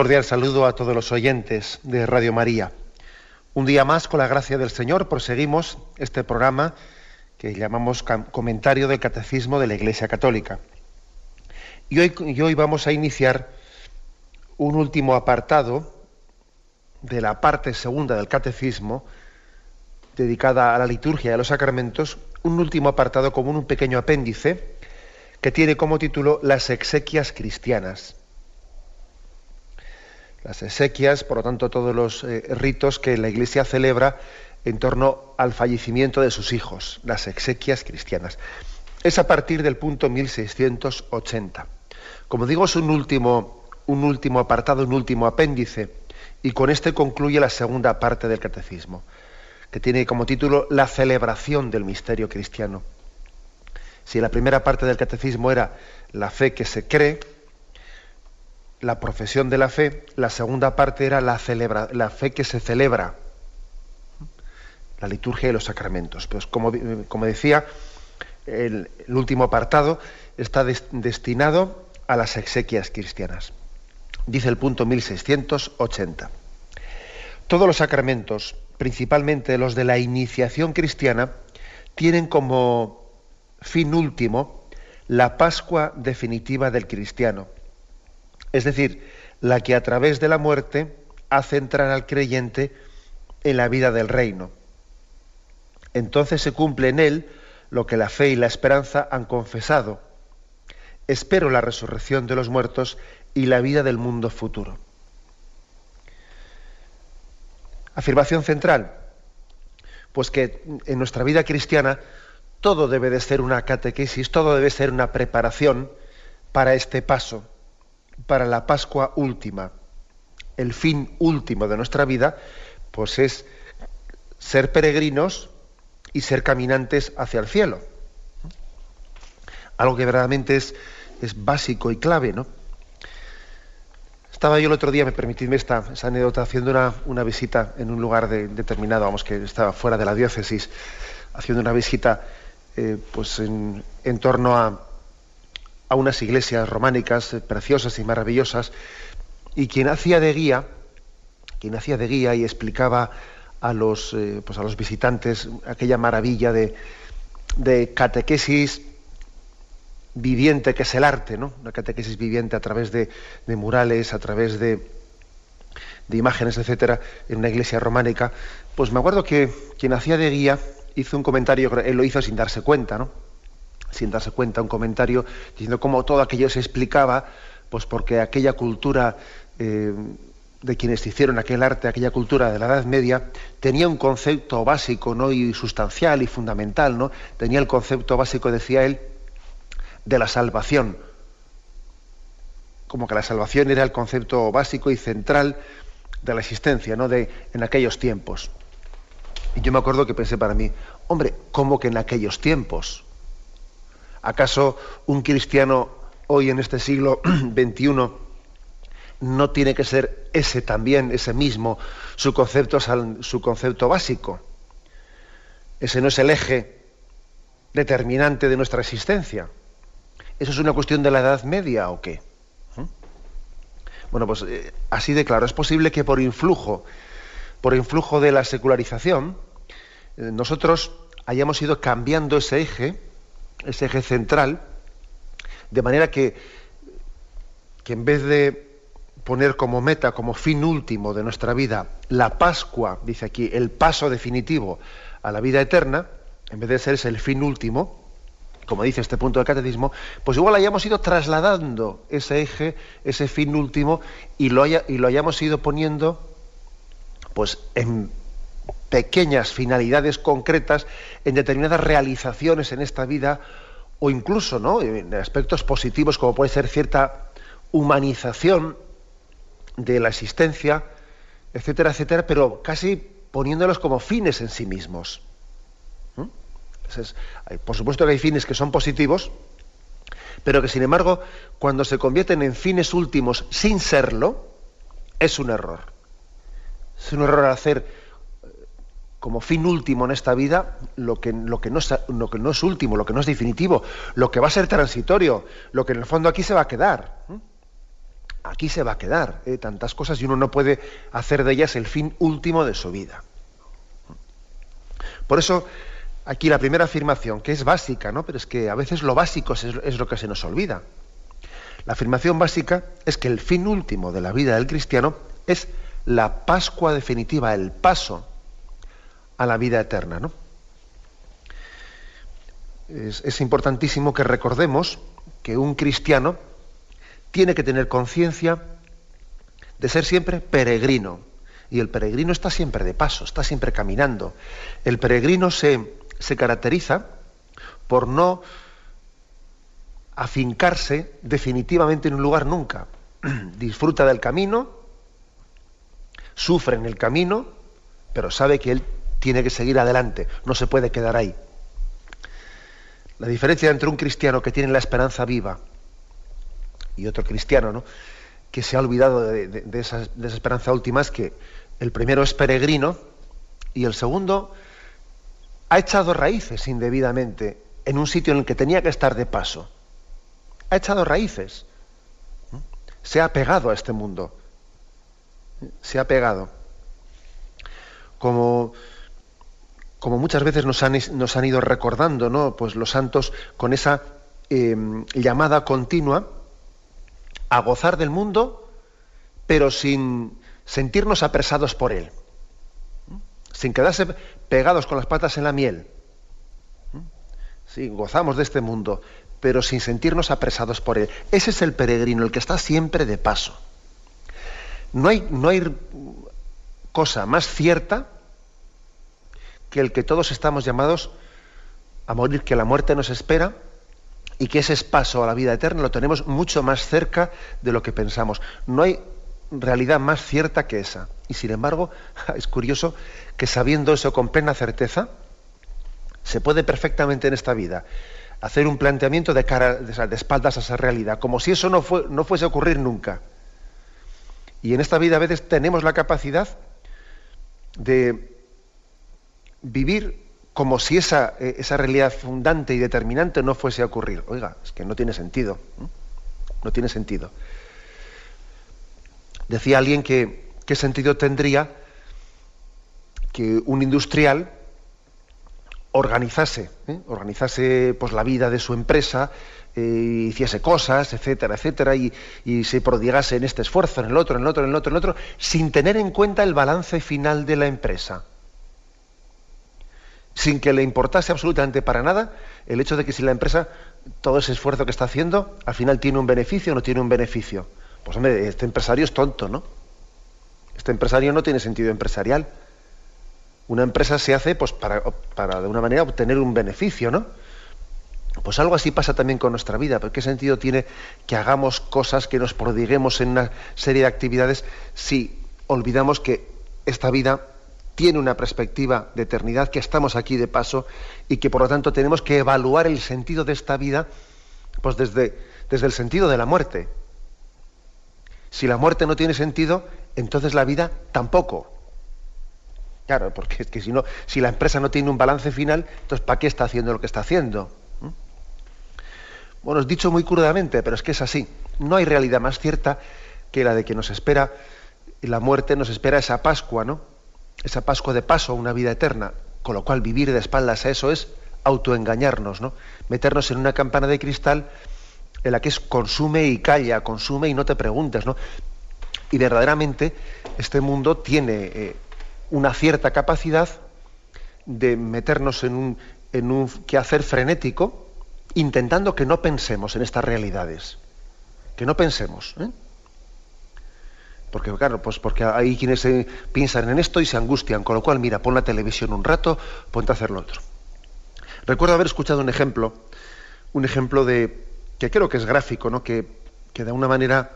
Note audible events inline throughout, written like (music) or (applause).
Cordial saludo a todos los oyentes de Radio María. Un día más, con la gracia del Señor, proseguimos este programa que llamamos Comentario del Catecismo de la Iglesia Católica. Y hoy, y hoy vamos a iniciar un último apartado de la parte segunda del Catecismo, dedicada a la liturgia y a los sacramentos, un último apartado como un pequeño apéndice que tiene como título Las exequias cristianas las exequias, por lo tanto todos los eh, ritos que la Iglesia celebra en torno al fallecimiento de sus hijos, las exequias cristianas. Es a partir del punto 1680. Como digo, es un último, un último apartado, un último apéndice, y con este concluye la segunda parte del catecismo, que tiene como título La celebración del misterio cristiano. Si la primera parte del catecismo era la fe que se cree, la profesión de la fe, la segunda parte era la, celebra, la fe que se celebra, la liturgia y los sacramentos. Pues como, como decía, el, último apartado está destinado a las exequias cristianas. Dice el punto 1680. Todos los sacramentos, principalmente los de la iniciación cristiana, tienen como fin último la Pascua definitiva del cristiano es decir, la que a través de la muerte hace entrar al creyente en la vida del reino. Entonces se cumple en él lo que la fe y la esperanza han confesado. Espero la resurrección de los muertos y la vida del mundo futuro. Afirmación central. Pues que en nuestra vida cristiana todo debe de ser una catequesis, todo debe ser una preparación para este paso para la Pascua última. El fin último de nuestra vida, pues es ser peregrinos y ser caminantes hacia el cielo. Algo que verdaderamente es, es básico y clave, ¿no? Estaba yo el otro día, me permitidme esta, anécdota, haciendo una, visita en un lugar determinado, vamos, que estaba fuera de la diócesis, haciendo una visita eh, pues en, en torno a, a unas iglesias románicas eh, preciosas y maravillosas, y quien hacía de guía, quien hacía de guía y explicaba a los, eh, pues a los visitantes aquella maravilla de, de, catequesis viviente que es el arte, ¿no? Una catequesis viviente a través de, de murales, a través de, de imágenes, etcétera, en una iglesia románica. Pues me acuerdo que quien hacía de guía hizo un comentario, él lo hizo sin darse cuenta, ¿no? Sin darse cuenta, un comentario diciendo cómo todo aquello se explicaba, pues porque aquella cultura eh, de quienes hicieron aquel arte, aquella cultura de la Edad Media, tenía un concepto básico ¿no? y sustancial y fundamental, ¿no? Tenía el concepto básico, decía él, de la salvación. Como que la salvación era el concepto básico y central de la existencia, ¿no? De, en aquellos tiempos. Y yo me acuerdo que pensé para mí, hombre, ¿cómo que en aquellos tiempos? ¿Acaso un cristiano hoy en este siglo (clears throat) XXI no tiene que ser ese también, ese mismo, su concepto, básico? Ese no es el eje determinante de nuestra existencia. ¿Eso es una cuestión de la Edad Media o qué? ¿Mm? Bueno, pues eh, así de claro, es posible que por influjo, por influjo de la secularización, eh, nosotros hayamos ido cambiando ese eje ese eje central, de manera que, que en vez de poner como meta, como fin último de nuestra vida, la Pascua, dice aquí, el paso definitivo a la vida eterna, en vez de ser ese el fin último, como dice este punto del catecismo, pues igual hayamos ido trasladando ese eje, ese fin último, y lo, y lo hayamos ido poniendo pues en pequeñas finalidades concretas, en determinadas realizaciones en esta vida, o incluso ¿no? en aspectos positivos, como puede ser cierta humanización de la existencia, etcétera, etcétera, pero casi poniéndolos como fines en sí mismos. por supuesto que hay fines que son positivos, pero que sin embargo, cuando se convierten en fines últimos sin serlo, es un error. Es un error hacer como fin último en esta vida lo que, no es último, lo que no es definitivo, lo que va a ser transitorio, lo que en el fondo aquí se va a quedar. Aquí se va a quedar ¿eh? tantas cosas y uno no puede hacer de ellas el fin último de su vida. Por eso, aquí la primera afirmación, que es básica, ¿no? pero es que a veces lo básico es, es lo que se nos olvida. La afirmación básica es que el fin último de la vida del cristiano es la Pascua definitiva, el paso a la vida eterna. ¿no? Es, importantísimo que recordemos que un cristiano tiene que tener conciencia de ser siempre peregrino. Y el peregrino está siempre de paso, está siempre caminando. El peregrino se, se caracteriza por no afincarse definitivamente en un lugar nunca. (clears throat) Disfruta del camino, sufre en el camino, pero sabe que él tiene que seguir adelante, no se puede quedar ahí. La diferencia entre un cristiano que tiene la esperanza viva y otro cristiano ¿no? que se ha olvidado de, esa, esperanza última es que el primero es peregrino y el segundo ha echado raíces indebidamente en un sitio en el que tenía que estar de paso. Ha echado raíces. Se ha pegado a este mundo se ha pegado. Como, como muchas veces nos han, ido recordando. Pues los santos con esa em, llamada continua a gozar del mundo, pero sin sentirnos apresados por él, sin quedarse pegados con las patas en la miel. Sí, gozamos de este mundo, pero sin sentirnos apresados por él. Ese es el peregrino, el que está siempre de paso. No hay cosa más cierta que el que todos estamos llamados a morir, que la muerte nos espera y que ese paso a la vida eterna lo tenemos mucho más cerca de lo que pensamos. No hay realidad más cierta que esa. Y sin embargo, (laughs) es curioso que sabiendo eso con plena certeza, se puede perfectamente en esta vida hacer un planteamiento de cara, de espaldas a esa realidad, como si eso no, no fuese a ocurrir nunca. Y en esta vida a veces tenemos la capacidad de vivir como si esa, eh, esa realidad fundante y determinante no fuese a ocurrir. Oiga, es que no tiene sentido. No tiene sentido. Decía alguien que qué sentido tendría que un industrial organizase, ¿eh? organizase pues, la vida de su empresa, eh, hiciese cosas, etcétera, etcétera, y, se prodigase en este esfuerzo, en el otro, en el otro, en el otro, en el otro, sin tener en cuenta el balance final de la empresa. Sin que le importase absolutamente para nada el hecho de que si la empresa, todo ese esfuerzo que está haciendo, al final tiene un beneficio o no tiene un beneficio. Pues hombre, este empresario es tonto, ¿no? Este empresario no tiene sentido empresarial. Una empresa se hace pues para, para de una manera obtener un beneficio, ¿no? Pues algo así pasa también con nuestra vida. ¿Pero qué sentido tiene que hagamos cosas, que nos prodiguemos en una serie de actividades si olvidamos que esta vida tiene una perspectiva de eternidad, que estamos aquí de paso y que por lo tanto tenemos que evaluar el sentido de esta vida pues desde, desde el sentido de la muerte. Si la muerte no tiene sentido, entonces la vida tampoco. Claro, porque es que si no, si la empresa no tiene un balance final, entonces ¿para qué está haciendo lo que está haciendo? Bueno, es dicho muy crudamente, pero es que es así. No hay realidad más cierta que la de que nos espera la muerte, nos espera esa Pascua, ¿no? Esa Pascua de paso a una vida eterna. Con lo cual vivir de espaldas a eso es autoengañarnos, ¿no? Meternos en una campana de cristal en la que es consume y calla, consume y no te preguntes, ¿no? Y verdaderamente este mundo tiene eh, una cierta capacidad de meternos en un, quehacer frenético, intentando que no pensemos en estas realidades, que no pensemos. ¿eh? Porque, claro, pues porque hay quienes eh, piensan en esto y se angustian, con lo cual, mira, pon la televisión un rato, ponte a hacer lo otro. Recuerdo haber escuchado un ejemplo, un ejemplo de, que creo que es gráfico, ¿no? que, que de alguna manera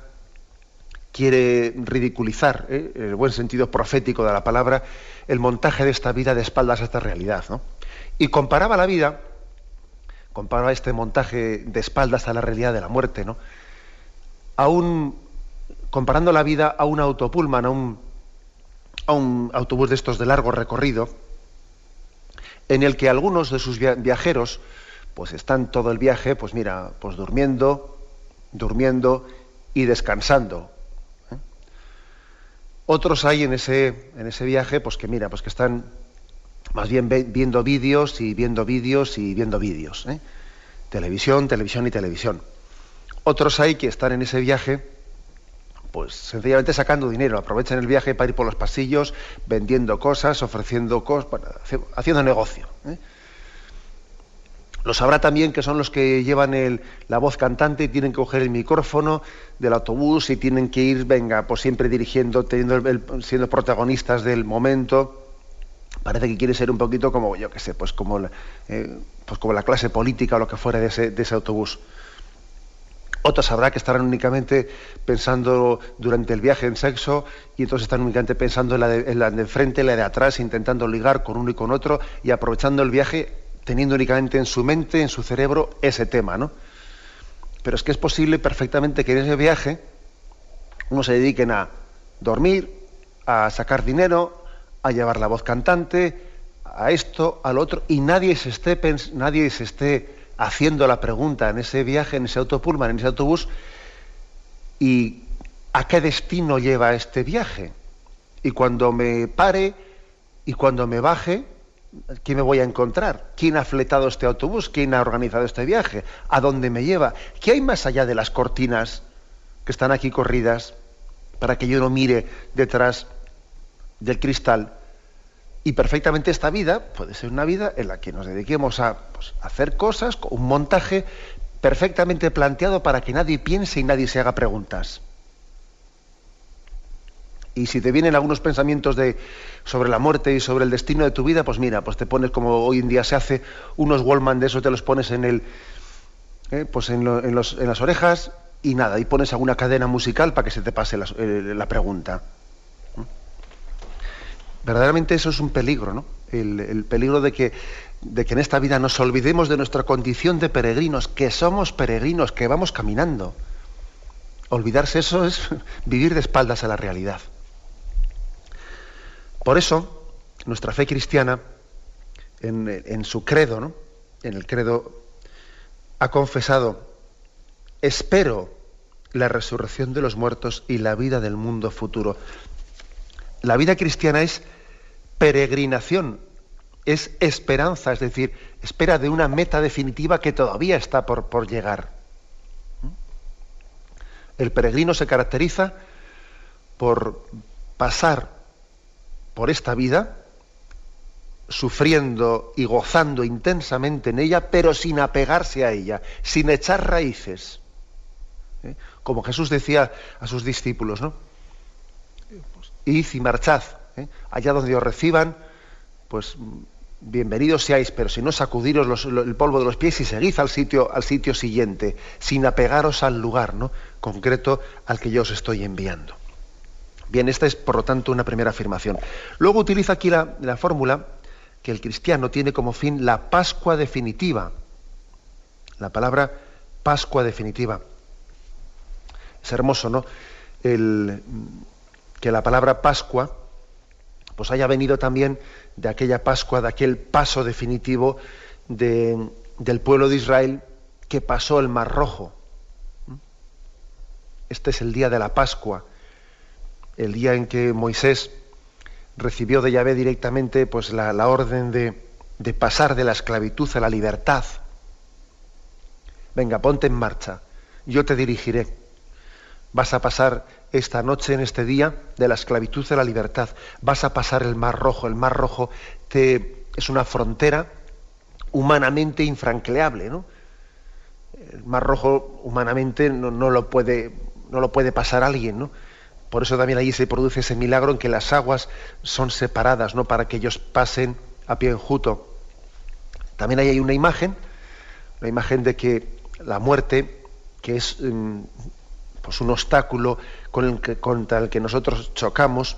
quiere ridiculizar, ¿eh? en el buen sentido profético de la palabra, el montaje de esta vida de espaldas a esta realidad. ¿no? Y comparaba la vida, comparaba este montaje de espaldas a la realidad de la muerte, ¿no? a un, comparando la vida a un autopulman, a un, autobús de estos de largo recorrido, en el que algunos de sus viajeros pues están todo el viaje, pues mira, pues durmiendo, durmiendo y descansando. ¿eh? Otros hay en ese, en ese viaje, pues que mira, pues que están más bien viendo vídeos y viendo vídeos y viendo vídeos. ¿eh? Televisión, televisión y televisión. Otros hay que están en ese viaje pues sencillamente sacando dinero, aprovechan el viaje para ir por los pasillos, vendiendo cosas, ofreciendo cosas, haciendo negocio. ¿eh? Los habrá también que son los que llevan la voz cantante y tienen que coger el micrófono del autobús y tienen que ir, venga, pues siempre dirigiendo, teniendo siendo protagonistas del momento. Parece que quiere ser un poquito como, yo qué sé, pues como, la, eh, pues como la clase política o lo que fuera de ese autobús. Otros habrá que estarán únicamente pensando durante el viaje en sexo y otros están únicamente pensando en la, de, en la de enfrente, en la de atrás, intentando ligar con uno y con otro y aprovechando el viaje teniendo únicamente en su mente, en su cerebro, ese tema, ¿no? Pero es que es posible perfectamente que en ese viaje uno se dediquen a dormir, a sacar dinero, a llevar la voz cantante, a esto, al otro, y nadie se esté, nadie se esté haciendo la pregunta en ese viaje, en ese autopulman, en ese autobús, ¿y a qué destino lleva este viaje? Y cuando me pare y cuando me baje, ¿qué me voy a encontrar? ¿Quién ha fletado este autobús? ¿Quién ha organizado este viaje? ¿A dónde me lleva? ¿Qué hay más allá de las cortinas que están aquí corridas para que yo no mire detrás del cristal? Y perfectamente esta vida puede ser una vida en la que nos dediquemos a pues, hacer cosas, un montaje perfectamente planteado para que nadie piense y nadie se haga preguntas. Y si te vienen algunos pensamientos de, sobre la muerte y sobre el destino de tu vida, pues mira, pues te pones como hoy en día se hace, unos Wallman de esos te los pones en el, eh, pues en, los, en, las orejas y nada, y pones alguna cadena musical para que se te pase eh, la pregunta verdaderamente eso es un peligro, ¿no? El, peligro de que, de que en esta vida nos olvidemos de nuestra condición de peregrinos, que somos peregrinos, que vamos caminando. Olvidarse eso es (laughs) vivir de espaldas a la realidad. Por eso, nuestra fe cristiana, en, en su credo, ¿no? en el credo, ha confesado, espero la resurrección de los muertos y la vida del mundo futuro. La vida cristiana es peregrinación, es esperanza, es decir, espera de una meta definitiva que todavía está por, llegar. El peregrino se caracteriza por pasar por esta vida sufriendo y gozando intensamente en ella, pero sin apegarse a ella, sin echar raíces. ¿Eh? Como Jesús decía a sus discípulos, ¿no? Id y marchad, ¿eh? allá donde os reciban, pues bienvenidos seáis, pero si no sacudiros el polvo de los pies y seguid al sitio, al sitio siguiente, sin apegaros al lugar ¿no? concreto al que yo os estoy enviando. Bien, esta es por lo tanto una primera afirmación. Luego utiliza aquí la, la fórmula que el cristiano tiene como fin la Pascua definitiva. La palabra Pascua definitiva. Es hermoso, ¿no? El, que la palabra Pascua pues haya venido también de aquella Pascua, de aquel paso definitivo del pueblo de Israel que pasó el Mar Rojo. Este es el día de la Pascua, el día en que Moisés recibió de Yahvé directamente pues, la, orden de, de pasar de la esclavitud a la libertad. Venga, ponte en marcha, yo te dirigiré. Vas a pasar esta noche, en este día, de la esclavitud a la libertad. Vas a pasar el Mar Rojo. El Mar Rojo es una frontera humanamente infranqueable, ¿no? El Mar Rojo humanamente no, lo, puede, pasar alguien, ¿no? Por eso también allí se produce ese milagro en que las aguas son separadas, ¿no? Para que ellos pasen a pie enjuto. También hay una imagen, la imagen de que la muerte, que es mm, pues un obstáculo con el que, contra el que nosotros chocamos,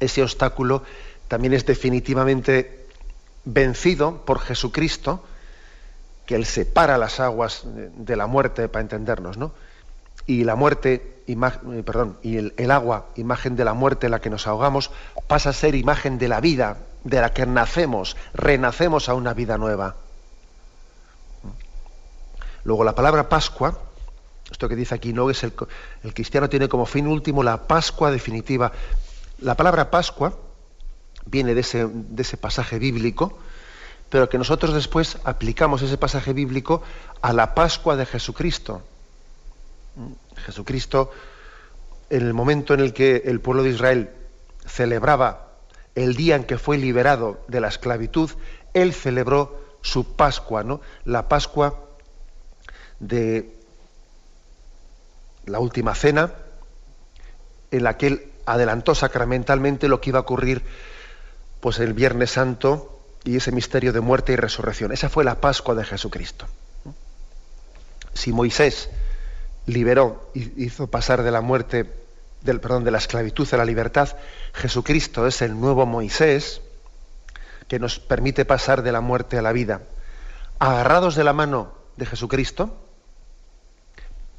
ese obstáculo también es definitivamente vencido por Jesucristo, que Él separa las aguas de la muerte, para entendernos, ¿no? Y la muerte, eh, perdón, y el, el agua, imagen de la muerte en la que nos ahogamos, pasa a ser imagen de la vida, de la que nacemos, renacemos a una vida nueva. Luego la palabra Pascua, esto que dice aquí, no es el, el cristiano tiene como fin último la Pascua definitiva. La palabra Pascua viene de ese, de ese pasaje bíblico, pero que nosotros después aplicamos ese pasaje bíblico a la Pascua de Jesucristo. Jesucristo, en el momento en el que el pueblo de Israel celebraba el día en que fue liberado de la esclavitud, él celebró su Pascua, ¿no? La Pascua de la última cena, en la que él adelantó sacramentalmente lo que iba a ocurrir pues el Viernes Santo y ese misterio de muerte y resurrección. Esa fue la Pascua de Jesucristo. Si Moisés liberó y hizo pasar de la muerte, del perdón, de la esclavitud a la libertad, Jesucristo es el nuevo Moisés que nos permite pasar de la muerte a la vida. Agarrados de la mano de Jesucristo,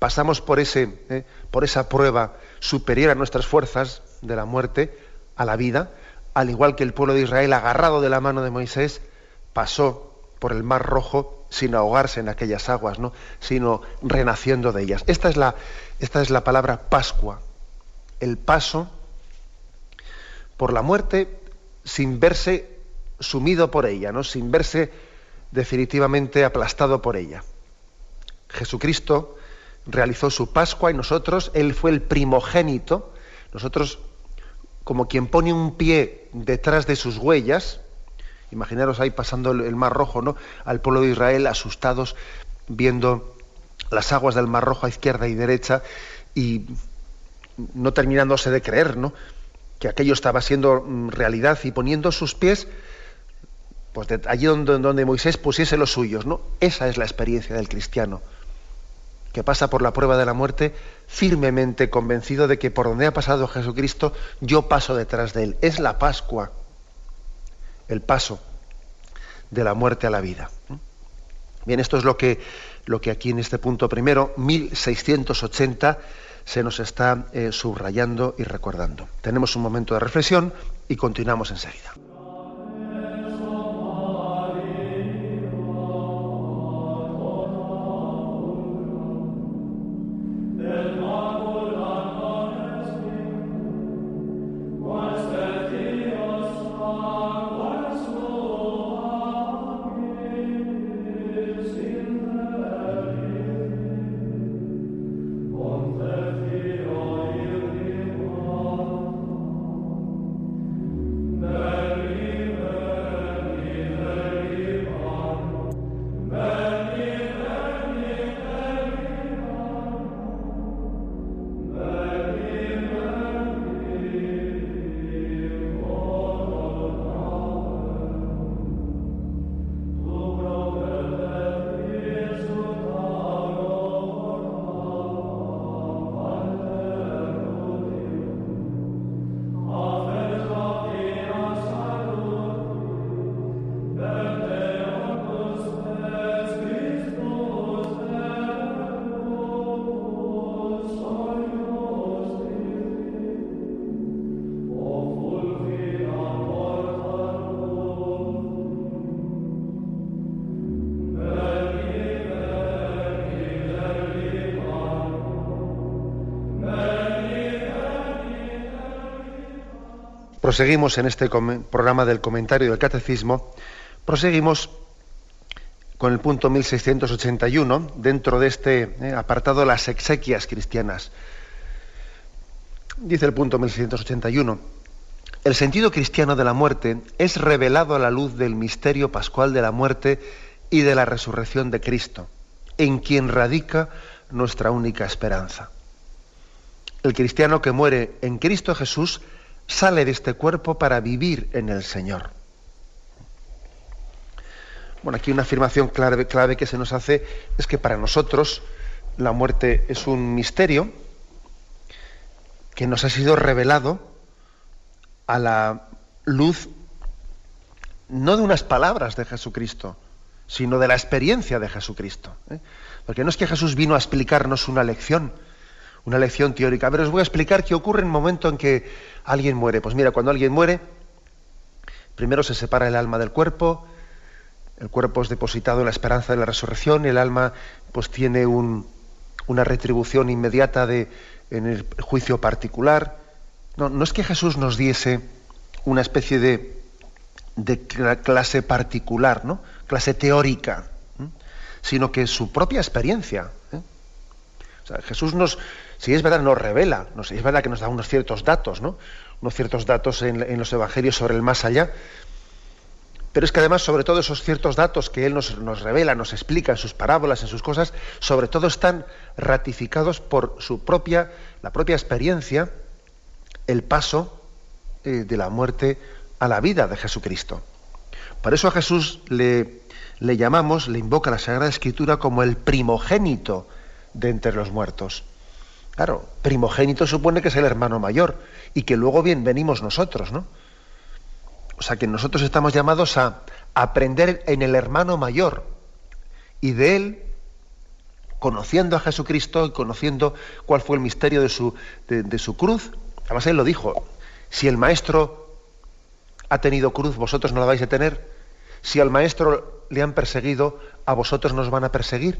pasamos por, ese, eh, por esa prueba superior a nuestras fuerzas de la muerte a la vida, al igual que el pueblo de Israel, agarrado de la mano de Moisés, pasó por el mar rojo sin ahogarse en aquellas aguas, ¿no? sino renaciendo de ellas. Esta es la, esta es la palabra Pascua, el paso por la muerte sin verse sumido por ella, ¿no? sin verse definitivamente aplastado por ella. Jesucristo realizó su Pascua y nosotros, Él fue el primogénito, nosotros como quien pone un pie detrás de sus huellas, imaginaros ahí pasando el Mar Rojo, ¿no? Al pueblo de Israel asustados viendo las aguas del Mar Rojo a izquierda y derecha y no terminándose de creer, ¿no? Que aquello estaba siendo mm, realidad y poniendo sus pies pues allí donde, donde Moisés pusiese los suyos, ¿no? Esa es la experiencia del cristiano que pasa por la prueba de la muerte, firmemente convencido de que por donde ha pasado Jesucristo, yo paso detrás de él. Es la Pascua, el paso de la muerte a la vida. Bien, esto es lo que, lo que aquí en este punto primero, 1680, se nos está eh, subrayando y recordando. Tenemos un momento de reflexión y continuamos enseguida. Proseguimos en este programa del comentario del catecismo, proseguimos con el punto 1681, dentro de este eh, apartado las exequias cristianas. Dice el punto 1681, el sentido cristiano de la muerte es revelado a la luz del misterio pascual de la muerte y de la resurrección de Cristo. en quien radica nuestra única esperanza. El cristiano que muere en Cristo Jesús sale de este cuerpo para vivir en el Señor. Bueno, aquí una afirmación clave, clave que se nos hace es que para nosotros la muerte es un misterio que nos ha sido revelado a la luz no de unas palabras de Jesucristo, sino de la experiencia de Jesucristo. ¿eh? Porque no es que Jesús vino a explicarnos una lección, una lección teórica. A ver, os voy a explicar qué ocurre en el momento en que alguien muere. Pues mira, cuando alguien muere, primero se separa el alma del cuerpo, el cuerpo es depositado en la esperanza de la resurrección, el alma pues tiene una retribución inmediata de, en el juicio particular. No, no es que Jesús nos diese una especie de, clase particular, ¿no? clase teórica, sino que su propia experiencia. ¿eh? Jesús nos, si es verdad, nos revela, no es verdad que nos da unos ciertos datos, ¿no? unos ciertos datos en, los evangelios sobre el más allá, pero es que además, sobre todo esos ciertos datos que Él nos, revela, nos explica en sus parábolas, en sus cosas, sobre todo están ratificados por su propia, la propia experiencia, el paso eh, de la muerte a la vida de Jesucristo. Por eso a Jesús le, le llamamos, le invoca la Sagrada Escritura como el primogénito de entre los muertos. Claro, primogénito supone que es el hermano mayor y que luego bien venimos nosotros, ¿no? O sea que nosotros estamos llamados a aprender en el hermano mayor y de él, conociendo a Jesucristo y conociendo cuál fue el misterio de su, de su cruz, además él lo dijo, si el maestro ha tenido cruz, vosotros no la vais a tener. Si al maestro le han perseguido, a vosotros nos van a perseguir.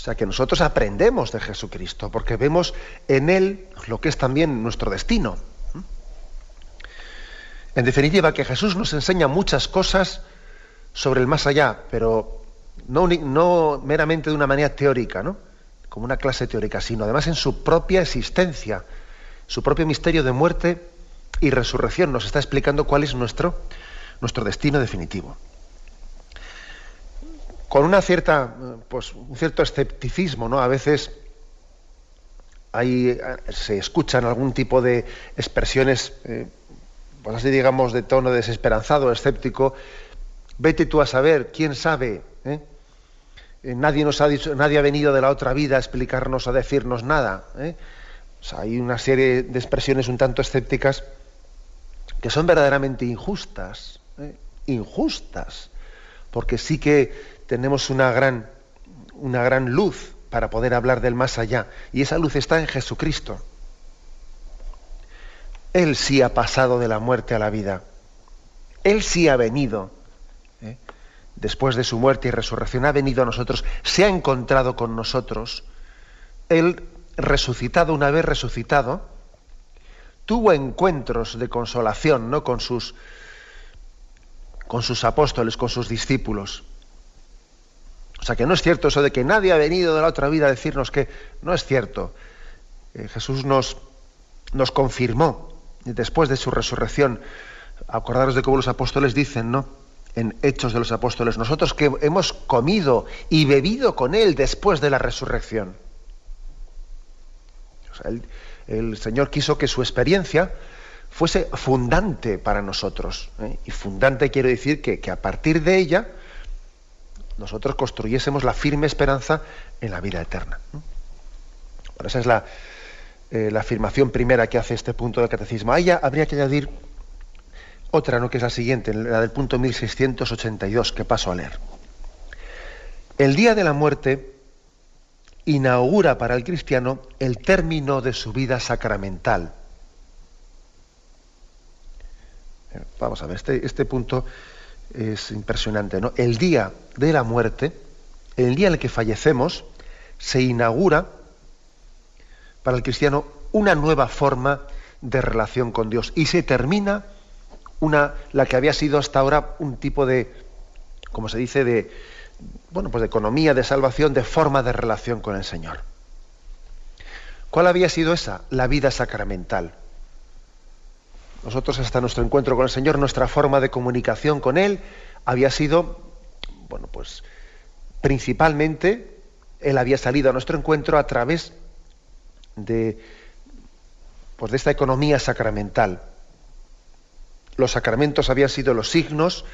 O sea que nosotros aprendemos de Jesucristo, porque vemos en Él lo que es también nuestro destino. En definitiva, que Jesús nos enseña muchas cosas sobre el más allá, pero no, no meramente de una manera teórica, ¿no? como una clase teórica, sino además en su propia existencia, su propio misterio de muerte y resurrección. Nos está explicando cuál es nuestro, nuestro destino definitivo. Con una cierta, pues, un cierto escepticismo, ¿no? A veces se escuchan algún tipo de expresiones, eh, pues así digamos, de tono desesperanzado, escéptico. Vete tú a saber, quién sabe. ¿eh? Eh, nadie nos ha dicho, nadie ha venido de la otra vida a explicarnos, a decirnos nada. hay una serie de expresiones un tanto escépticas que son verdaderamente injustas injustas, porque sí que tenemos una gran, una gran luz para poder hablar del más allá, y esa luz está en Jesucristo. Él sí ha pasado de la muerte a la vida. Él sí ha venido. ¿eh? Después de su muerte y resurrección, ha venido a nosotros, se ha encontrado con nosotros. Él, resucitado, una vez resucitado, tuvo encuentros de consolación ¿no? con, sus, con sus apóstoles, con sus discípulos. O sea que no es cierto eso de que nadie ha venido de la otra vida a decirnos que no es cierto. Eh, Jesús nos, nos confirmó después de su resurrección. Acordaros de cómo los apóstoles dicen, ¿no? En Hechos de los Apóstoles, nosotros que hemos comido y bebido con Él después de la resurrección. el Señor quiso que su experiencia fuese fundante para nosotros. ¿eh? Y fundante quiero decir que, a partir de ella nosotros construyésemos la firme esperanza en la vida eterna. esa es la, eh, la, afirmación primera que hace este punto del catecismo. A ella habría que añadir otra, ¿no? que es la siguiente, la del punto 1682, que paso a leer. El día de la muerte inaugura para el cristiano el término de su vida sacramental Vamos a ver, este, este punto es impresionante. ¿no? El día de la muerte, el día en el que fallecemos, se inaugura para el cristiano una nueva forma de relación con Dios y se termina una, la que había sido hasta ahora un tipo de, como se dice, de, bueno, pues de economía, de salvación, de forma de relación con el Señor. ¿Cuál había sido esa? La vida sacramental. Nosotros hasta nuestro encuentro con el Señor, nuestra forma de comunicación con Él había sido, bueno, pues principalmente Él había salido a nuestro encuentro a través de, pues de esta economía sacramental. Los sacramentos habían sido los signos,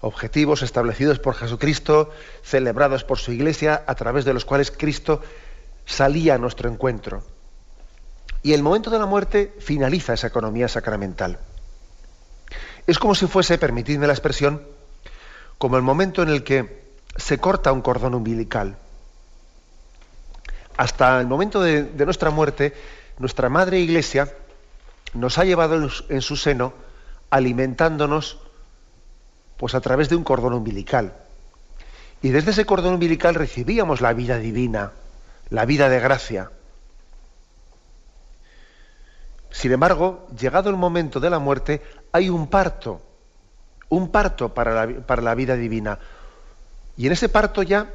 objetivos establecidos por Jesucristo, celebrados por su iglesia, a través de los cuales Cristo salía a nuestro encuentro. Y el momento de la muerte finaliza esa economía sacramental. Es como si fuese, permitidme la expresión, como el momento en el que se corta un cordón umbilical. Hasta el momento de, nuestra muerte, nuestra Madre Iglesia nos ha llevado en su seno alimentándonos pues a través de un cordón umbilical. Y desde ese cordón umbilical recibíamos la vida divina, la vida de gracia. Sin embargo, llegado el momento de la muerte, hay un parto, un parto para la, para la vida divina. Y en ese parto ya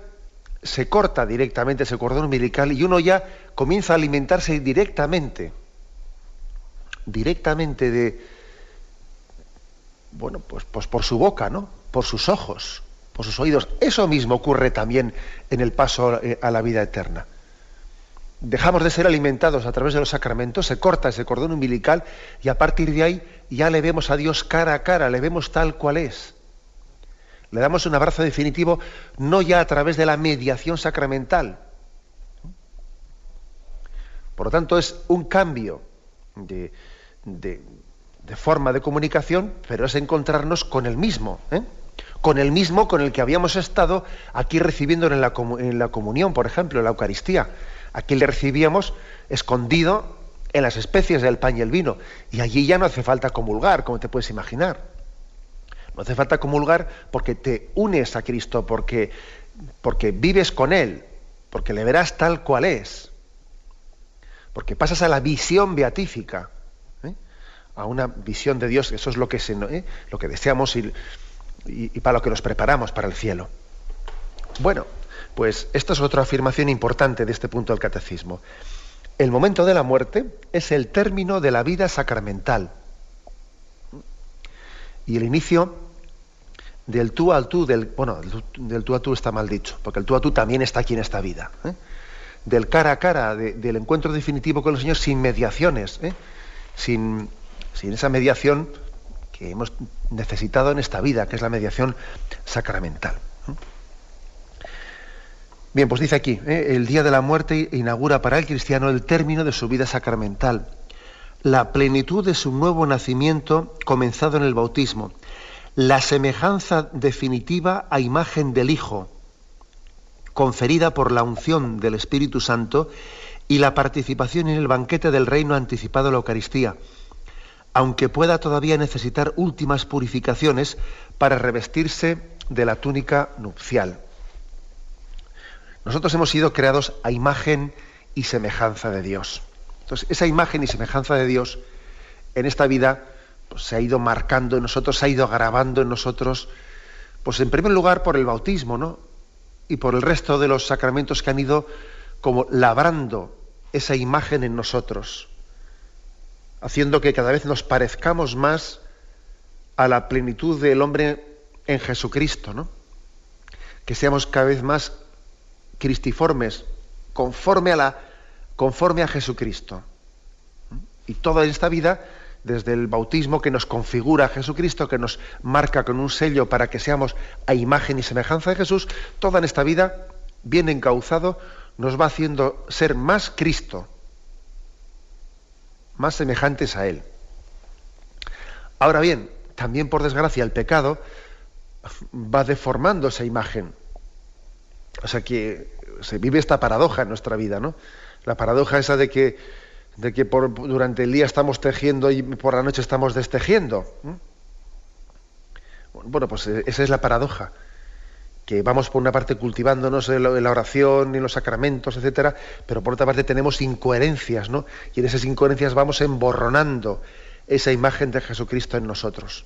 se corta directamente ese cordón umbilical y uno ya comienza a alimentarse directamente, directamente de, bueno, pues, pues por su boca, ¿no? Por sus ojos, por sus oídos. Eso mismo ocurre también en el paso eh, a la vida eterna dejamos de ser alimentados a través de los sacramentos, se corta ese cordón umbilical y a partir de ahí ya le vemos a Dios cara a cara, le vemos tal cual es. Le damos un abrazo definitivo no ya a través de la mediación sacramental. Por lo tanto, es un cambio de, forma de comunicación, pero es encontrarnos con el mismo, ¿eh? con el mismo con el que habíamos estado aquí recibiendo en la, en la comunión, por ejemplo, en la Eucaristía Aquí le recibíamos escondido en las especies del pan y el vino. Y allí ya no hace falta comulgar, como te puedes imaginar. No hace falta comulgar porque te unes a Cristo, porque, porque vives con Él, porque le verás tal cual es. Porque pasas a la visión beatífica, ¿eh? a una visión de Dios, eso es lo que, ¿eh? lo que deseamos y, y para lo que nos preparamos para el cielo. Bueno, pues esta es otra afirmación importante de este punto del catecismo. El momento de la muerte es el término de la vida sacramental y el inicio del tú al tú, del, bueno, del tú a tú está mal dicho, porque el tú a tú también está aquí en esta vida. ¿eh? Del cara a cara, del encuentro definitivo con el Señor sin mediaciones, ¿eh? sin, sin esa mediación que hemos necesitado en esta vida, que es la mediación sacramental. Bien, pues dice aquí, ¿eh? el día de la muerte inaugura para el cristiano el término de su vida sacramental, la plenitud de su nuevo nacimiento comenzado en el bautismo, la semejanza definitiva a imagen del Hijo, conferida por la unción del Espíritu Santo y la participación en el banquete del reino anticipado a la Eucaristía, aunque pueda todavía necesitar últimas purificaciones para revestirse de la túnica nupcial. Nosotros hemos sido creados a imagen y semejanza de Dios. Entonces, esa imagen y semejanza de Dios en esta vida pues, se ha ido marcando en nosotros, se ha ido grabando en nosotros, pues en primer lugar por el bautismo, ¿no? Y por el resto de los sacramentos que han ido como labrando esa imagen en nosotros, haciendo que cada vez nos parezcamos más a la plenitud del hombre en Jesucristo, ¿no? Que seamos cada vez más cristiformes, conforme a, la, conforme a Jesucristo. Y toda esta vida, desde el bautismo que nos configura a Jesucristo, que nos marca con un sello para que seamos a imagen y semejanza de Jesús, toda en esta vida, bien encauzado, nos va haciendo ser más Cristo, más semejantes a Él. Ahora bien, también por desgracia el pecado va deformando esa imagen. O sea que se vive esta paradoja en nuestra vida, ¿no? La paradoja esa de que, de que por, durante el día estamos tejiendo y por la noche estamos destejiendo. Bueno, pues eh, esa es la paradoja. Que vamos por una parte cultivándonos en la oración, en los sacramentos, etcétera, pero por otra parte tenemos incoherencias, ¿no? Y en esas incoherencias vamos emborronando esa imagen de Jesucristo en nosotros.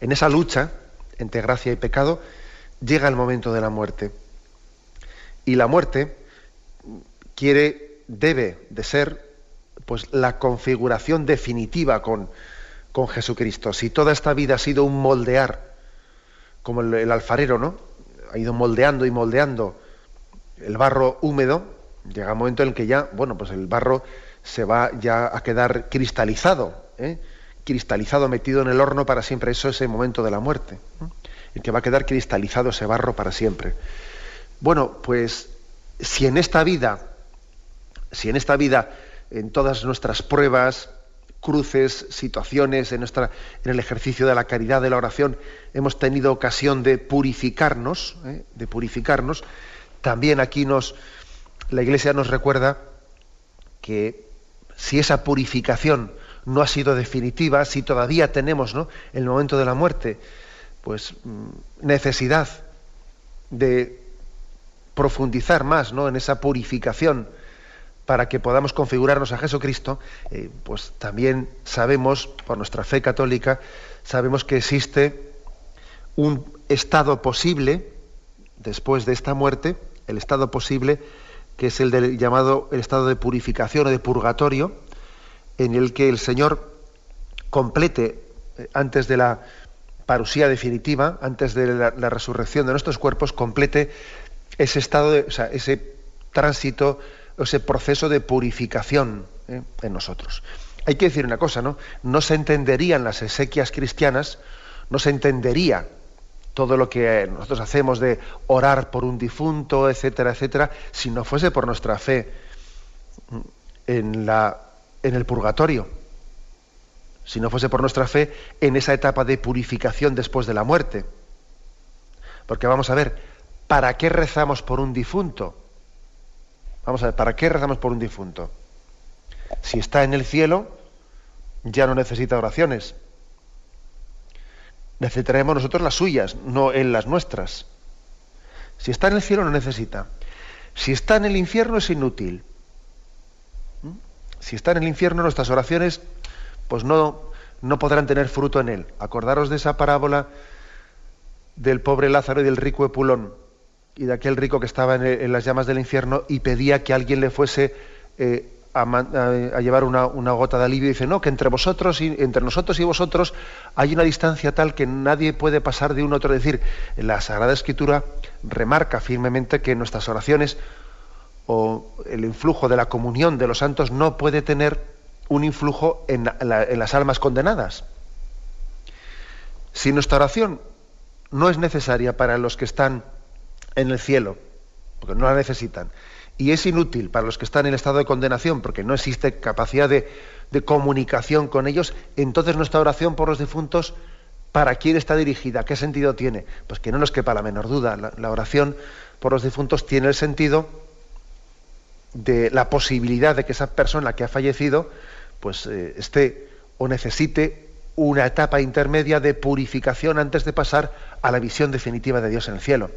En esa lucha entre gracia y pecado llega el momento de la muerte. Y la muerte quiere, debe de ser pues la configuración definitiva con, con Jesucristo. Si toda esta vida ha sido un moldear, como el, alfarero, ¿no? ha ido moldeando y moldeando el barro húmedo, llega un momento en el que ya, bueno, pues el barro se va ya a quedar cristalizado, ¿eh? cristalizado, metido en el horno para siempre. Eso es el momento de la muerte, el que va a quedar cristalizado ese barro para siempre. Bueno, pues si en esta vida, si en esta vida, en todas nuestras pruebas, cruces, situaciones, en, el ejercicio de la caridad, de la oración, hemos tenido ocasión de purificarnos, ¿eh? de purificarnos, también aquí nos, la Iglesia nos recuerda que si esa purificación no ha sido definitiva, si todavía tenemos ¿no? el momento de la muerte, pues mm, necesidad de profundizar más ¿no? en esa purificación para que podamos configurarnos a Jesucristo, eh, pues también sabemos, por nuestra fe católica, sabemos que existe un estado posible después de esta muerte, el estado posible que es el del llamado el estado de purificación o de purgatorio, en el que el Señor complete eh, antes de la parusía definitiva, antes de la, resurrección de nuestros cuerpos, complete ese estado, de, o sea, ese tránsito, ese proceso de purificación eh, en nosotros. Hay que decir una cosa, ¿no? No se entenderían las exequias cristianas, no se entendería todo lo que nosotros hacemos de orar por un difunto, etcétera, etcétera, si no fuese por nuestra fe en, la, en el purgatorio, si no fuese por nuestra fe en esa etapa de purificación después de la muerte. Porque vamos a ver, ¿para qué rezamos por un difunto? Vamos a ver, ¿para qué rezamos por un difunto? Si está en el cielo, ya no necesita oraciones necesitaremos nosotros las suyas, no él las nuestras. Si está en el cielo no necesita. Si está en el infierno es inútil. ¿Mm? Si está en el infierno nuestras oraciones pues no, no podrán tener fruto en él. Acordaros de esa parábola del pobre Lázaro y del rico Epulón y de aquel rico que estaba en, las llamas del infierno y pedía que alguien le fuese eh, a, llevar una, gota de alivio y dice, no, que entre vosotros y entre nosotros y vosotros hay una distancia tal que nadie puede pasar de un otro. Es decir, la Sagrada Escritura remarca firmemente que nuestras oraciones o el influjo de la comunión de los santos no puede tener un influjo en, en las almas condenadas. Si nuestra oración no es necesaria para los que están en el cielo, porque no la necesitan, y es inútil para los que están en estado de condenación porque no existe capacidad de, comunicación con ellos, entonces nuestra oración por los difuntos, ¿para quién está dirigida? ¿Qué sentido tiene? Pues que no nos quepa la menor duda. La, oración por los difuntos tiene el sentido de la posibilidad de que esa persona que ha fallecido pues eh, esté o necesite una etapa intermedia de purificación antes de pasar a la visión definitiva de Dios en el cielo.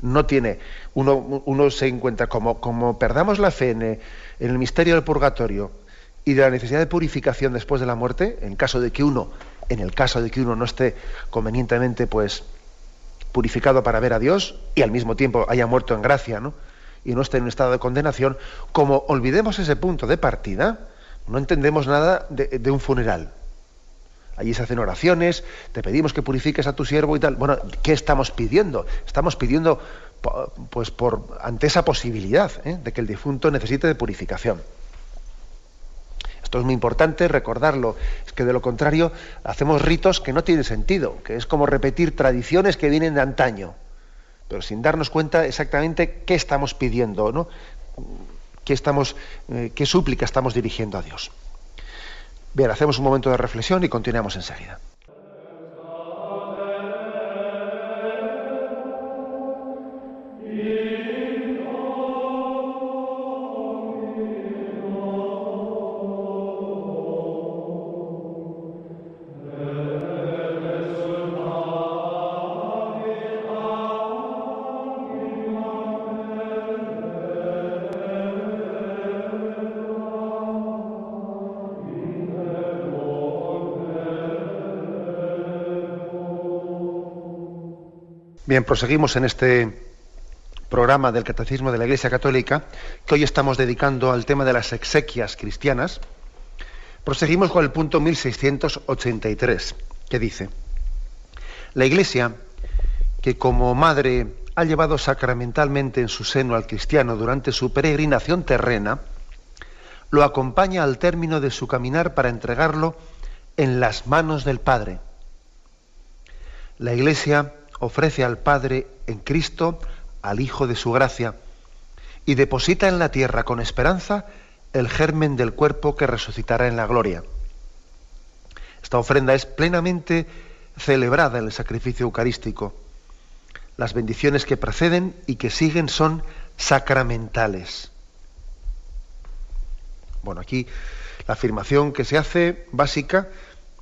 No tiene, uno, se encuentra como, perdamos la fe en, el misterio del purgatorio y de la necesidad de purificación después de la muerte, en caso de que uno, en el caso de que uno no esté convenientemente pues purificado para ver a Dios y al mismo tiempo haya muerto en gracia, ¿no? y no esté en un estado de condenación, como olvidemos ese punto de partida, no entendemos nada de un funeral. Allí se hacen oraciones, te pedimos que purifiques a tu siervo y tal. Bueno, ¿qué estamos pidiendo? Estamos pidiendo, pues, por ante esa posibilidad ¿eh? de que el difunto necesite de purificación. Esto es muy importante recordarlo. Es que de lo contrario hacemos ritos que no tienen sentido, que es como repetir tradiciones que vienen de antaño, pero sin darnos cuenta exactamente qué estamos pidiendo, ¿no? ¿Qué, estamos, eh, qué súplica estamos dirigiendo a Dios? Bien, hacemos un momento de reflexión y continuamos enseguida. Bien, proseguimos en este programa del Catecismo de la Iglesia Católica, que hoy estamos dedicando al tema de las exequias cristianas. Proseguimos con el punto 1683, que dice, la Iglesia que como madre ha llevado sacramentalmente en su seno al cristiano durante su peregrinación terrena, lo acompaña al término de su caminar para entregarlo en las manos del Padre. La Iglesia ofrece al Padre en Cristo al Hijo de su gracia y deposita en la tierra con esperanza el germen del cuerpo que resucitará en la gloria. Esta ofrenda es plenamente celebrada en el sacrificio eucarístico. Las bendiciones que preceden y que siguen son sacramentales. Bueno, aquí la afirmación que se hace básica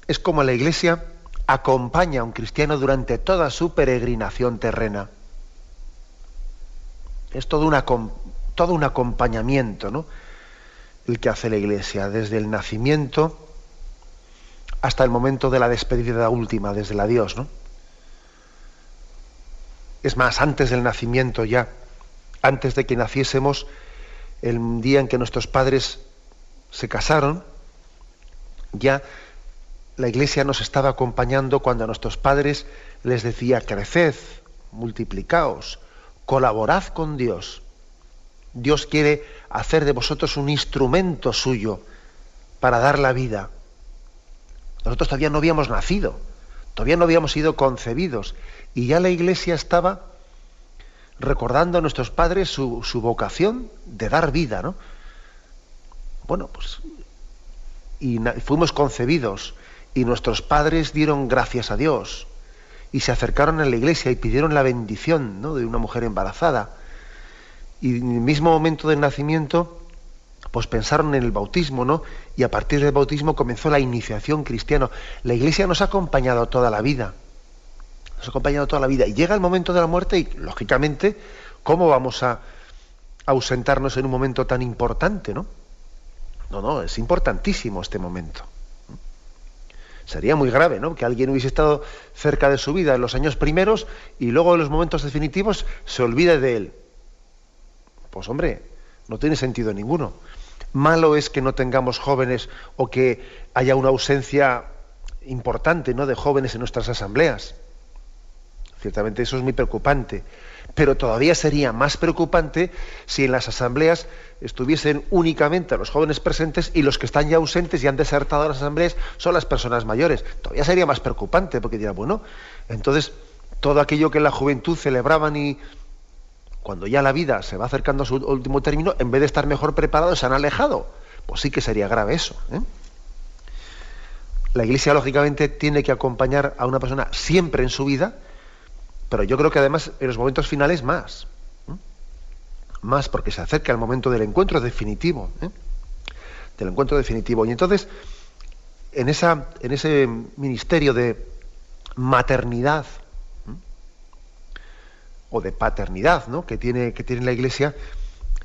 es como la Iglesia acompaña a un cristiano durante toda su peregrinación terrena. Es todo, todo un acompañamiento, ¿no? El que hace la Iglesia, desde el nacimiento hasta el momento de la despedida última, desde el adiós, ¿no? Es más, antes del nacimiento ya, antes de que naciésemos, el día en que nuestros padres se casaron, ya la Iglesia nos estaba acompañando cuando a nuestros padres les decía, creced, multiplicaos, colaborad con Dios. Dios quiere hacer de vosotros un instrumento suyo para dar la vida. Nosotros todavía no habíamos nacido, todavía no habíamos sido concebidos y ya la Iglesia estaba recordando a nuestros padres su, su vocación de dar vida, ¿no? Bueno, pues y fuimos concebidos y nuestros padres dieron gracias a Dios y se acercaron a la iglesia y pidieron la bendición ¿no? de una mujer embarazada. Y en el mismo momento del nacimiento, pues pensaron en el bautismo, ¿no? Y a partir del bautismo comenzó la iniciación cristiana. La iglesia nos ha acompañado toda la vida. Nos ha acompañado toda la vida. Y llega el momento de la muerte y, lógicamente, ¿cómo vamos a ausentarnos en un momento tan importante, ¿no? No, no, es importantísimo este momento. Sería muy grave, ¿no? Que alguien hubiese estado cerca de su vida en los años primeros y luego en los momentos definitivos se olvide de él. Pues hombre, no tiene sentido ninguno. Malo es que no tengamos jóvenes o que haya una ausencia importante, ¿no? de jóvenes en nuestras asambleas. Ciertamente eso es muy preocupante. Pero todavía sería más preocupante si en las asambleas estuviesen únicamente los jóvenes presentes y los que están ya ausentes y han desertado las asambleas son las personas mayores. Todavía sería más preocupante porque dirá, bueno, entonces todo aquello que en la juventud celebraban y cuando ya la vida se va acercando a su último término, en vez de estar mejor preparados, se han alejado. Pues sí que sería grave eso. ¿eh? La Iglesia, lógicamente, tiene que acompañar a una persona siempre en su vida, pero yo creo que además en los momentos finales más. Más porque se acerca el momento del encuentro definitivo. ¿eh? Del encuentro definitivo. Y entonces, en, esa, en ese ministerio de maternidad o de paternidad ¿no? que, tiene, que tiene la Iglesia,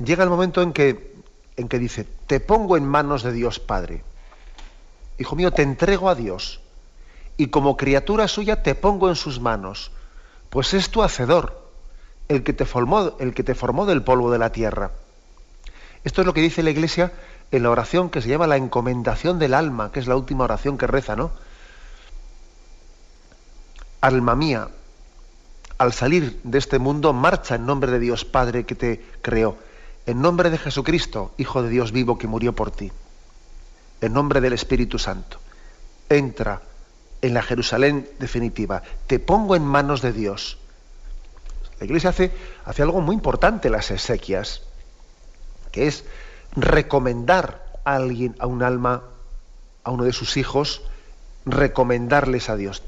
llega el momento en que, en que dice, te pongo en manos de Dios Padre. Hijo mío, te entrego a Dios y como criatura suya te pongo en sus manos pues es tu hacedor, el que te formó, el que te formó del polvo de la tierra. Esto es lo que dice la Iglesia en la oración que se llama la encomendación del alma, que es la última oración que reza, ¿no? Alma mía, al salir de este mundo, marcha en nombre de Dios Padre que te creó, en nombre de Jesucristo, Hijo de Dios vivo que murió por ti, en nombre del Espíritu Santo. Entra en la Jerusalén definitiva. Te pongo en manos de Dios. La Iglesia hace, hace algo muy importante las exequias, que es recomendar a alguien, a un alma, a uno de sus hijos, recomendarles a Dios.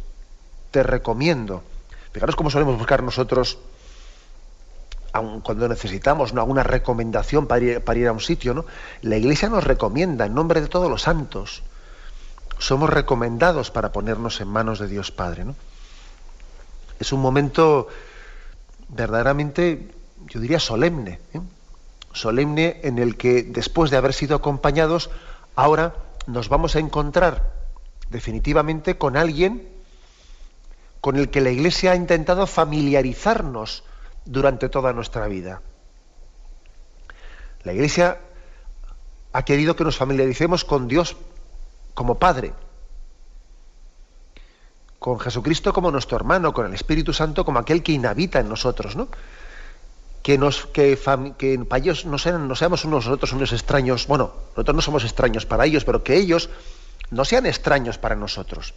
Te recomiendo. Fijaros cómo solemos buscar nosotros, aun cuando necesitamos ¿no? alguna recomendación para ir, para ir a un sitio, ¿no? La Iglesia nos recomienda en nombre de todos los santos somos recomendados para ponernos en manos de Dios Padre. ¿no? Es un momento verdaderamente, yo diría, solemne. ¿eh? Solemne en el que después de haber sido acompañados, ahora nos vamos a encontrar definitivamente con alguien con el que la Iglesia ha intentado familiarizarnos durante toda nuestra vida. La Iglesia ha querido que nos familiaricemos con Dios como padre, con Jesucristo como nuestro hermano, con el Espíritu Santo como aquel que inhabita en nosotros, ¿no? Que, nos, que, que para ellos no, sean, no seamos unos, nosotros unos extraños, bueno, nosotros no somos extraños para ellos, pero que ellos no sean extraños para nosotros.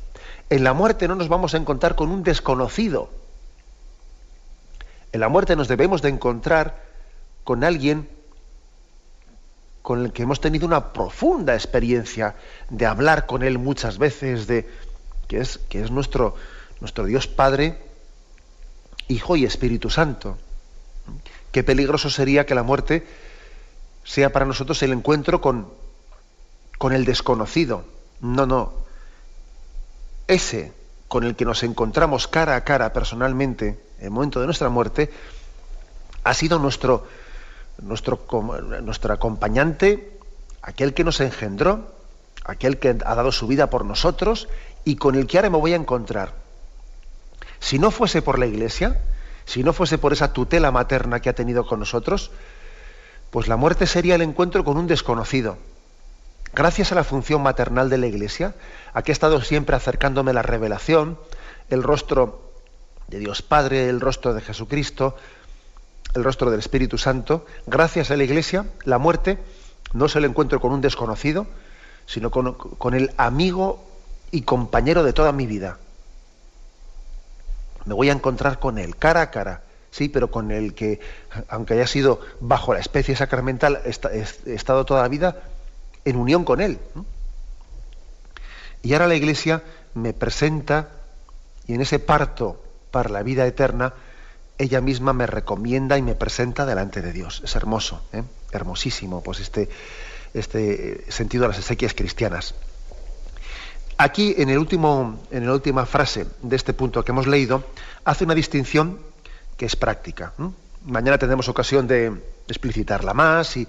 En la muerte no nos vamos a encontrar con un desconocido. En la muerte nos debemos de encontrar con alguien con el que hemos tenido una profunda experiencia de hablar con él muchas veces, de que es, que es nuestro, nuestro Dios Padre, Hijo y Espíritu Santo. Qué peligroso sería que la muerte sea para nosotros el encuentro con, con el desconocido. No, no. Ese con el que nos encontramos cara a cara personalmente en el momento de nuestra muerte ha sido nuestro, nuestro, nuestro acompañante, aquel que nos engendró, aquel que ha dado su vida por nosotros y con el que ahora me voy a encontrar. Si no fuese por la Iglesia, si no fuese por esa tutela materna que ha tenido con nosotros, pues la muerte sería el encuentro con un desconocido. Gracias a la función maternal de la Iglesia, aquí ha estado siempre acercándome la revelación, el rostro de Dios Padre, el rostro de Jesucristo, el rostro del Espíritu Santo, gracias a la Iglesia, la muerte no es el encuentro con un desconocido, sino con, el amigo y compañero de toda mi vida. Me voy a encontrar con él, cara a cara, sí, pero con el que, aunque haya sido bajo la especie sacramental, he estado toda la vida en unión con él. Y ahora la Iglesia me presenta, y en ese parto para la vida eterna, ella misma me recomienda y me presenta delante de Dios. Es hermoso, ¿eh? hermosísimo, pues este, este sentido de las exequias cristianas. Aquí, en, el último, en la última frase de este punto que hemos leído, hace una distinción que es práctica. Mañana tendremos ocasión de explicitarla más y,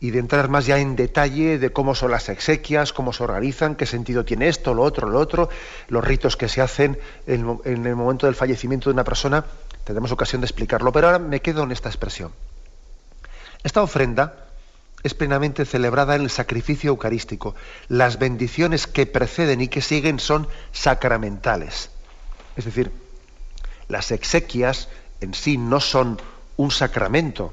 de entrar más ya en detalle de cómo son las exequias, cómo se organizan, qué sentido tiene esto, lo otro, lo otro, los ritos que se hacen en, en el momento del fallecimiento de una persona Tendremos ocasión de explicarlo, pero ahora me quedo en esta expresión. Esta ofrenda es plenamente celebrada en el sacrificio eucarístico. Las bendiciones que preceden y que siguen son sacramentales. Es decir, las exequias en sí no son un sacramento.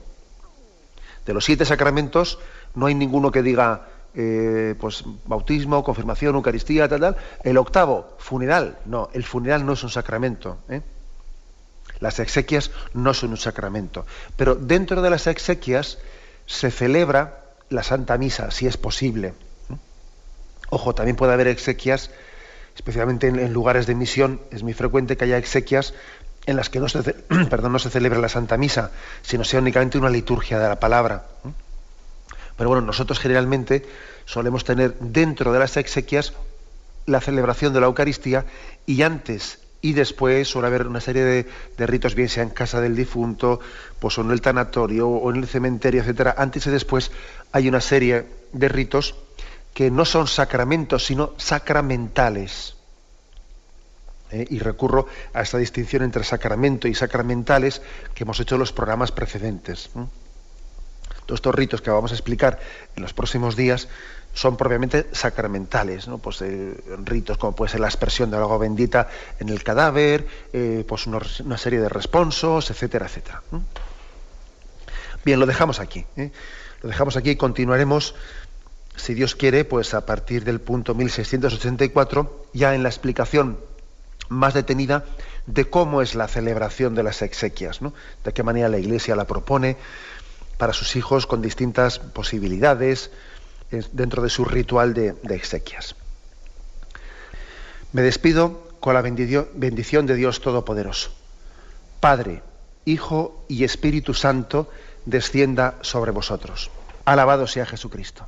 De los siete sacramentos no hay ninguno que diga eh, pues bautismo, confirmación, Eucaristía, tal, tal. El octavo, funeral. No, el funeral no es un sacramento. ¿eh? Las exequias no son un sacramento, pero dentro de las exequias se celebra la Santa Misa, si es posible. Ojo, también puede haber exequias, especialmente en, lugares de misión, es muy frecuente que haya exequias en las que no se, (clears throat) perdón, no se celebra la Santa Misa, sino sea únicamente una liturgia de la palabra. Pero bueno, nosotros generalmente solemos tener dentro de las exequias la celebración de la Eucaristía y antes y después suele haber una serie de, ritos, bien sea en casa del difunto, pues o en el tanatorio o en el cementerio, etcétera. Antes y después hay una serie de ritos que no son sacramentos, sino sacramentales. ¿Eh? Y recurro a esta distinción entre sacramento y sacramentales que hemos hecho en los programas precedentes. Todos estos ritos que vamos a explicar en los próximos días son propiamente sacramentales, ¿no? pues, eh, ritos como puede ser la expresión del agua bendita en el cadáver, eh, pues una, serie de responsos, etcétera, etcétera. Bien, lo dejamos aquí. ¿eh? Lo dejamos aquí y continuaremos, si Dios quiere, pues a partir del punto 1684, ya en la explicación más detenida de cómo es la celebración de las exequias, ¿no? de qué manera la Iglesia la propone para sus hijos con distintas posibilidades, dentro de su ritual de, exequias. Me despido con la bendición de Dios Todopoderoso. Padre, Hijo y Espíritu Santo, descienda sobre vosotros. Alabado sea Jesucristo.